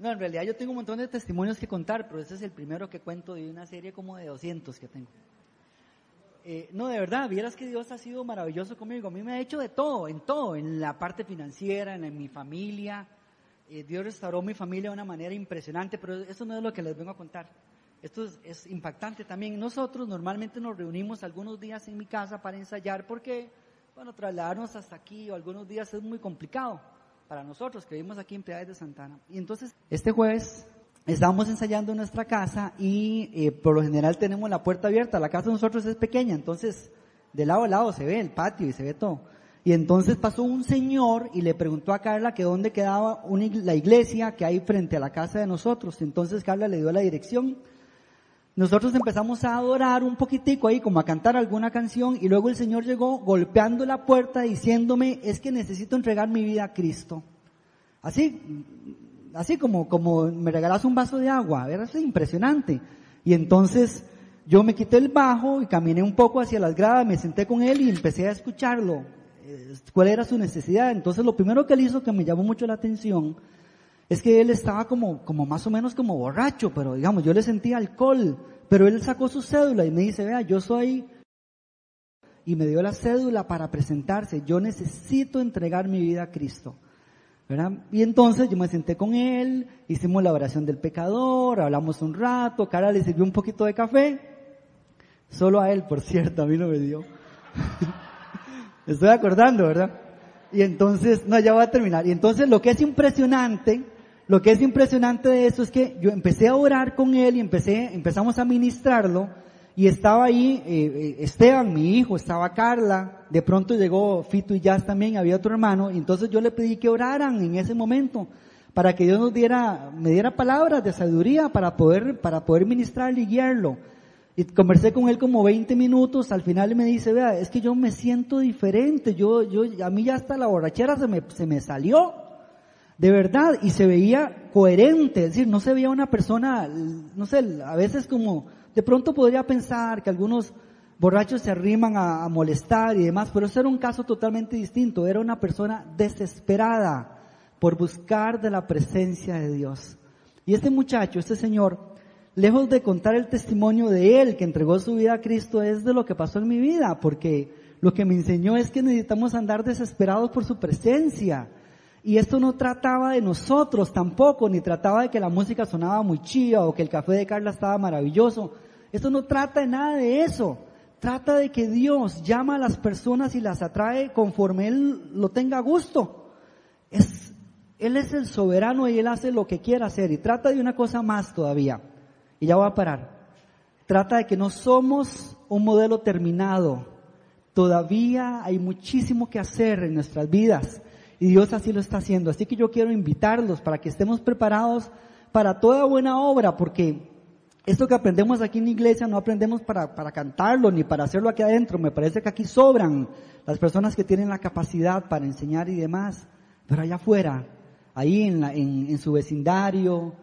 No, en realidad yo tengo un montón de testimonios que contar, pero ese es el primero que cuento de una serie como de 200 que tengo. Eh, no, de verdad, vieras que Dios ha sido maravilloso conmigo. A mí me ha hecho de todo, en todo, en la parte financiera, en, mi familia. Eh, Dios restauró mi familia de una manera impresionante, pero eso no es lo que les vengo a contar. Esto es, es, impactante también. Nosotros normalmente nos reunimos algunos días en mi casa para ensayar porque, bueno, trasladarnos hasta aquí o algunos días es muy complicado para nosotros que vivimos aquí en Piedades de Santana. Y entonces, este jueves estábamos ensayando en nuestra casa y eh, por lo general tenemos la puerta abierta. La casa de nosotros es pequeña, entonces de lado a lado se ve el patio y se ve todo. Y entonces pasó un señor y le preguntó a Carla que dónde quedaba la iglesia que hay frente a la casa de nosotros. Entonces Carla le dio la dirección. Nosotros empezamos a adorar un poquitico ahí, como a cantar alguna canción, y luego el Señor llegó golpeando la puerta diciéndome, es que necesito entregar mi vida a Cristo. Así, así como, como me regalas un vaso de agua, era impresionante. Y entonces yo me quité el bajo y caminé un poco hacia las gradas, me senté con él y empecé a escucharlo, eh, cuál era su necesidad. Entonces lo primero que él hizo que me llamó mucho la atención es que él estaba como, como más o menos como borracho, pero digamos, yo le sentía alcohol, pero él sacó su cédula y me dice, vea, yo soy, y me dio la cédula para presentarse, yo necesito entregar mi vida a Cristo. ¿verdad? Y entonces yo me senté con él, hicimos la oración del pecador, hablamos un rato, Cara le sirvió un poquito de café, solo a él, por cierto, a mí no me dio. Estoy acordando, ¿verdad? Y entonces, no, ya voy a terminar. Y entonces lo que es impresionante lo que es impresionante de esto es que yo empecé a orar con él y empecé, empezamos a ministrarlo y estaba ahí eh, eh, Esteban, mi hijo, estaba Carla, de pronto llegó Fito y Jazz también, había otro hermano, y entonces yo le pedí que oraran en ese momento para que Dios nos diera, me diera palabras de sabiduría para poder, para poder ministrarle y guiarlo. Y conversé con él como 20 minutos, al final me dice, vea, es que yo me siento diferente, yo, yo, a mí ya hasta la borrachera se me, se me salió de verdad, y se veía coherente, es decir, no se veía una persona, no sé, a veces como, de pronto podría pensar que algunos borrachos se arriman a, molestar y demás, pero eso era un caso totalmente distinto, era una persona desesperada por buscar de la presencia de Dios. Y este muchacho, este señor, lejos de contar el testimonio de él que entregó su vida a Cristo, es de lo que pasó en mi vida, porque lo que me enseñó es que necesitamos andar desesperados por su presencia y esto no trataba de nosotros tampoco, ni trataba de que la música sonaba muy chida o que el café de Carla estaba maravilloso. Esto no trata de nada de eso. Trata de que Dios llama a las personas y las atrae conforme Él lo tenga gusto. Es, él es el soberano y Él hace lo que quiera hacer. Y trata de una cosa más todavía. Y ya voy a parar. Trata de que no somos un modelo terminado. Todavía hay muchísimo que hacer en nuestras vidas. Y Dios así lo está haciendo. Así que yo quiero invitarlos para que estemos preparados para toda buena obra, porque esto que aprendemos aquí en la iglesia no aprendemos para, para cantarlo ni para hacerlo aquí adentro. Me parece que aquí sobran las personas que tienen la capacidad para enseñar y demás. Pero allá afuera, ahí en, la, en, su vecindario,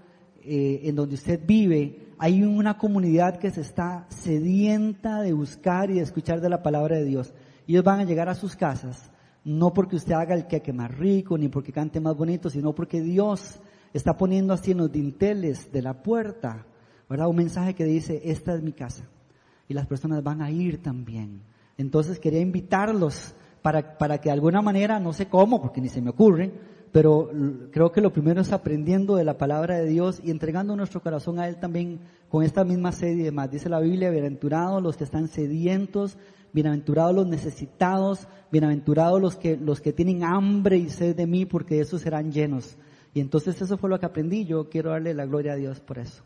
eh, en donde usted vive, hay una comunidad que se está sedienta de buscar y de escuchar de la palabra de Dios. Ellos van a llegar a sus casas no porque usted haga el queque más rico, ni porque cante más bonito, sino porque Dios está poniendo así en los dinteles de la puerta, ¿verdad? Un mensaje que dice, esta es mi casa. Y las personas van a ir también. Entonces quería invitarlos para, para que de alguna manera, no sé cómo, porque ni se me ocurre, pero creo que lo primero es aprendiendo de la palabra de Dios y entregando nuestro corazón a Él también con esta misma sed y demás. Dice la Biblia, bienaventurados los que están sedientos bienaventurados los necesitados, bienaventurados los que, los que tienen hambre y sed de mí, porque esos serán llenos. Y entonces eso fue lo que aprendí, yo quiero darle la gloria a Dios por eso.